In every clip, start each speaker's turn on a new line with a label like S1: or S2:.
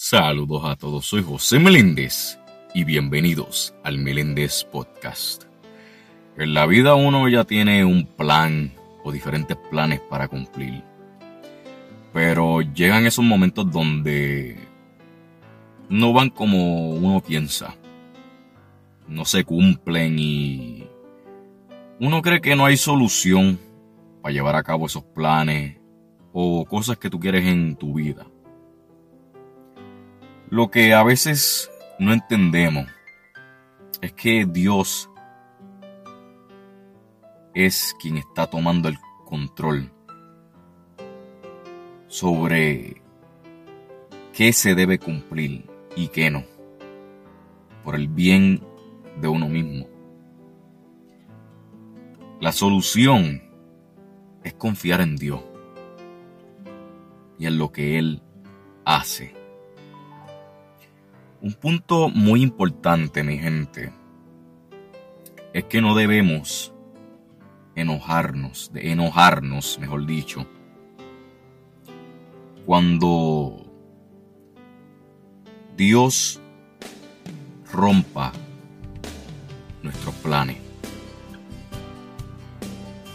S1: Saludos a todos, soy José Meléndez y bienvenidos al Meléndez Podcast. En la vida uno ya tiene un plan o diferentes planes para cumplir. Pero llegan esos momentos donde no van como uno piensa. No se cumplen y uno cree que no hay solución para llevar a cabo esos planes o cosas que tú quieres en tu vida. Lo que a veces no entendemos es que Dios es quien está tomando el control sobre qué se debe cumplir y qué no, por el bien de uno mismo. La solución es confiar en Dios y en lo que Él hace. Un punto muy importante, mi gente, es que no debemos enojarnos, de enojarnos, mejor dicho, cuando Dios rompa nuestros planes.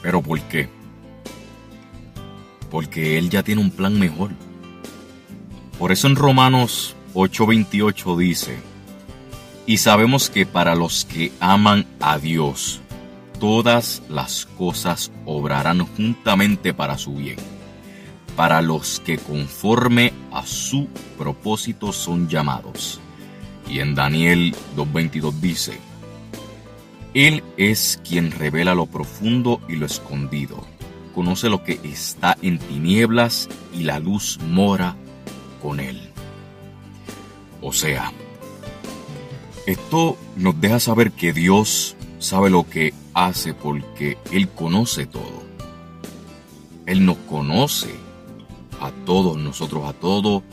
S1: ¿Pero por qué? Porque Él ya tiene un plan mejor. Por eso en Romanos 8:28 dice, y sabemos que para los que aman a Dios, todas las cosas obrarán juntamente para su bien, para los que conforme a su propósito son llamados. Y en Daniel 2.22 dice, Él es quien revela lo profundo y lo escondido, conoce lo que está en tinieblas y la luz mora con Él. O sea, esto nos deja saber que Dios sabe lo que hace porque Él conoce todo. Él nos conoce a todos nosotros, a todo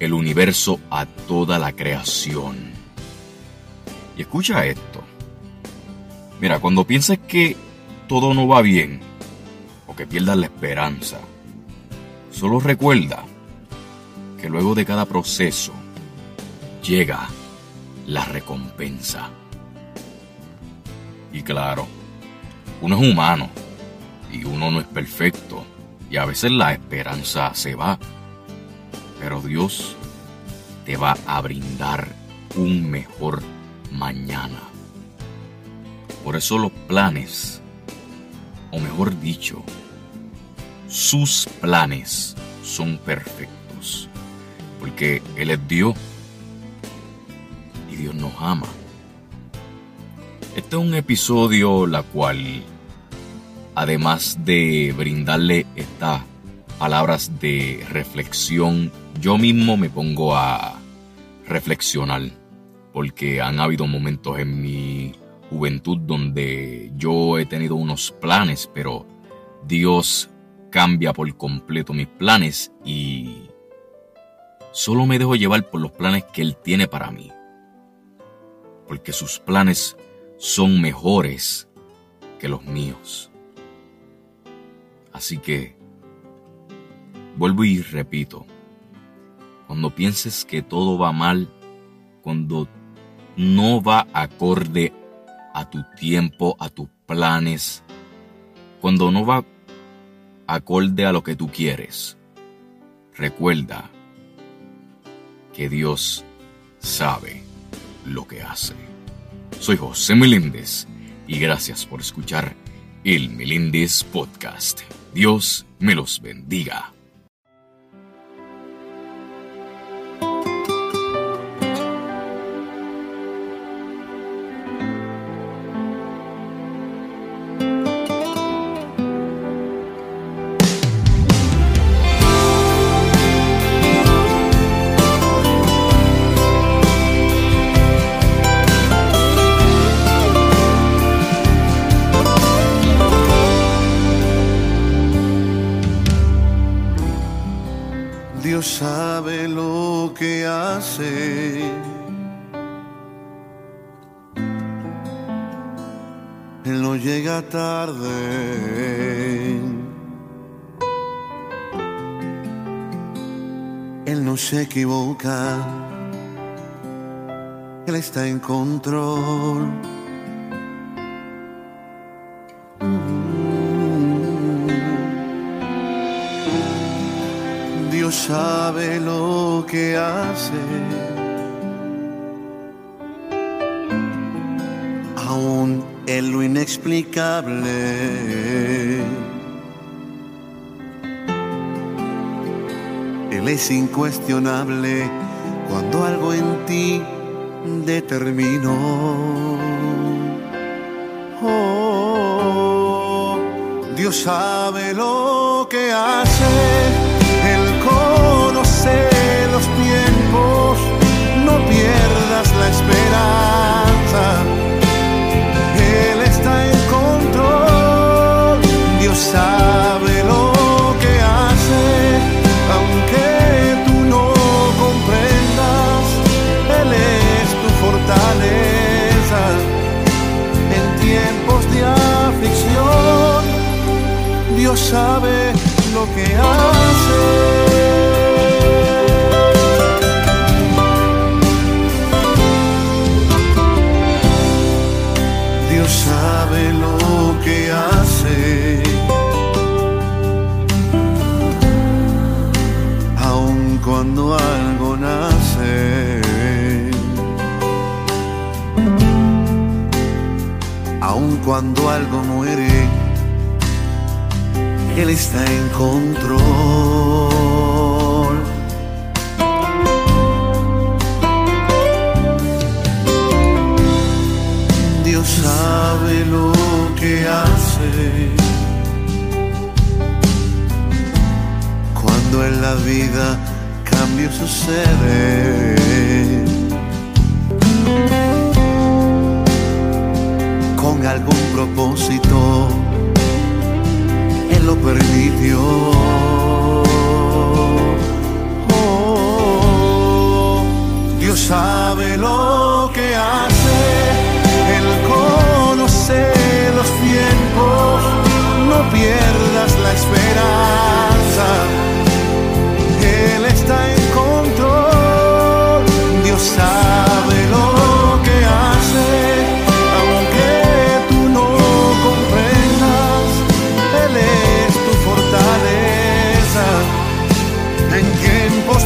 S1: el universo, a toda la creación. Y escucha esto. Mira, cuando pienses que todo no va bien o que pierdas la esperanza, solo recuerda que luego de cada proceso llega la recompensa. Y claro, uno es humano y uno no es perfecto y a veces la esperanza se va. Pero Dios te va a brindar un mejor mañana. Por eso los planes, o mejor dicho, sus planes son perfectos. Porque Él es Dios Dios nos ama. Este es un episodio la cual, además de brindarle estas palabras de reflexión, yo mismo me pongo a reflexionar, porque han habido momentos en mi juventud donde yo he tenido unos planes, pero Dios cambia por completo mis planes y solo me dejo llevar por los planes que Él tiene para mí porque sus planes son mejores que los míos. Así que, vuelvo y repito, cuando pienses que todo va mal, cuando no va acorde a tu tiempo, a tus planes, cuando no va acorde a lo que tú quieres, recuerda que Dios sabe lo que hace. Soy José Meléndez y gracias por escuchar el Meléndez Podcast. Dios me los bendiga.
S2: Sabe lo que hace. Él no llega tarde. Él no se equivoca. Él está en control. Sabe lo que hace. Aún en lo inexplicable. Él es incuestionable cuando algo en ti determinó. Oh, Dios sabe lo que hace, sabe lo que hace. Dios sabe lo que hace. Aun cuando algo nace. Aun cuando algo muere. Está en control. Dios sabe lo que hace. Cuando en la vida cambio sucede. Con algún propósito, Lo permitió. Oh, Dios sabe lo que hace, Él conoce los tiempos,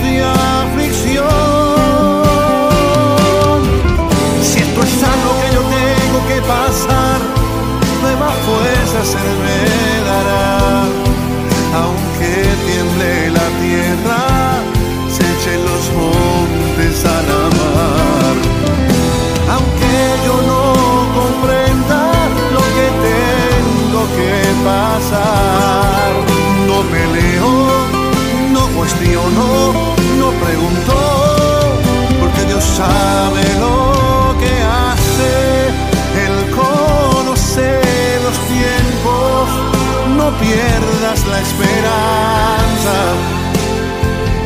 S2: de aflicción. Si esto es algo que yo tengo que pasar, nuevas fuerzas Él me dará. Aunque tiemble la tierra, se echen los sabe lo que hace, Él conoce los tiempos, no pierdas la esperanza,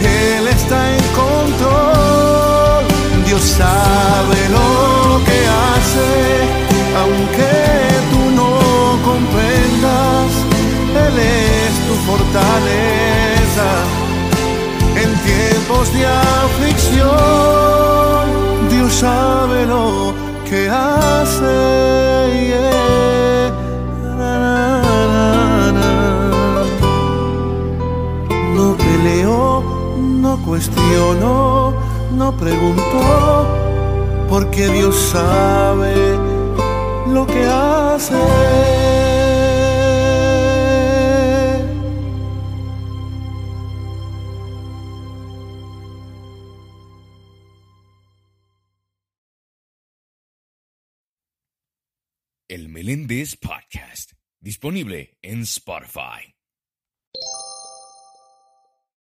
S2: Él está en control, Dios sabe lo que hace, aunque tú no comprendas, Él es tu fortaleza. En tiempos de aflicción. Sabe lo que hace. No peleó, no cuestionó, no preguntó, porque Dios sabe lo que hace.
S1: Meléndez Podcast, disponible en Spotify.